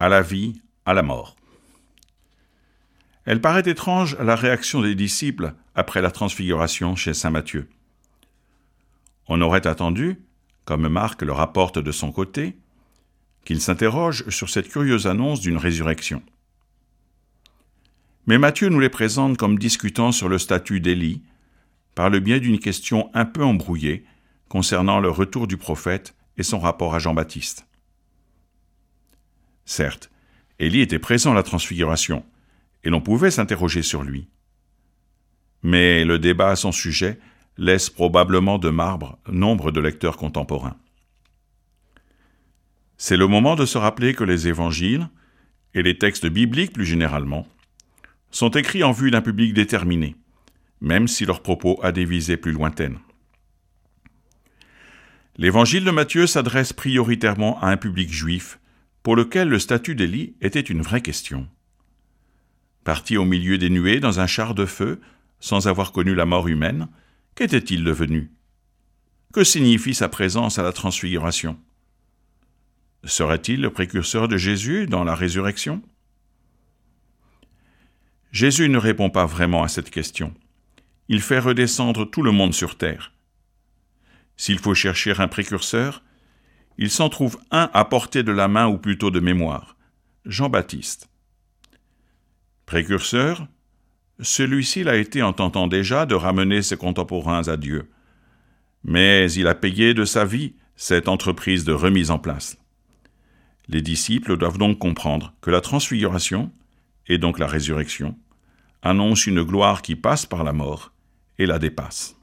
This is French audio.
à la vie, à la mort. Elle paraît étrange la réaction des disciples après la transfiguration chez Saint Matthieu. On aurait attendu, comme Marc le rapporte de son côté, qu'il s'interroge sur cette curieuse annonce d'une résurrection. Mais Matthieu nous les présente comme discutant sur le statut d'Élie, par le biais d'une question un peu embrouillée concernant le retour du prophète et son rapport à Jean-Baptiste. Certes, Élie était présent à la transfiguration, et l'on pouvait s'interroger sur lui. Mais le débat à son sujet laisse probablement de marbre nombre de lecteurs contemporains. C'est le moment de se rappeler que les évangiles, et les textes bibliques plus généralement, sont écrits en vue d'un public déterminé, même si leur propos a des visées plus lointaines. L'évangile de Matthieu s'adresse prioritairement à un public juif pour lequel le statut d'Élie était une vraie question. Parti au milieu des nuées dans un char de feu, sans avoir connu la mort humaine, qu'était-il devenu? Que signifie sa présence à la transfiguration? Serait-il le précurseur de Jésus dans la résurrection? Jésus ne répond pas vraiment à cette question. Il fait redescendre tout le monde sur terre. S'il faut chercher un précurseur, il s'en trouve un à portée de la main ou plutôt de mémoire, Jean-Baptiste. Précurseur, celui-ci l'a été en tentant déjà de ramener ses contemporains à Dieu. Mais il a payé de sa vie cette entreprise de remise en place. Les disciples doivent donc comprendre que la transfiguration, et donc la résurrection, annonce une gloire qui passe par la mort et la dépasse.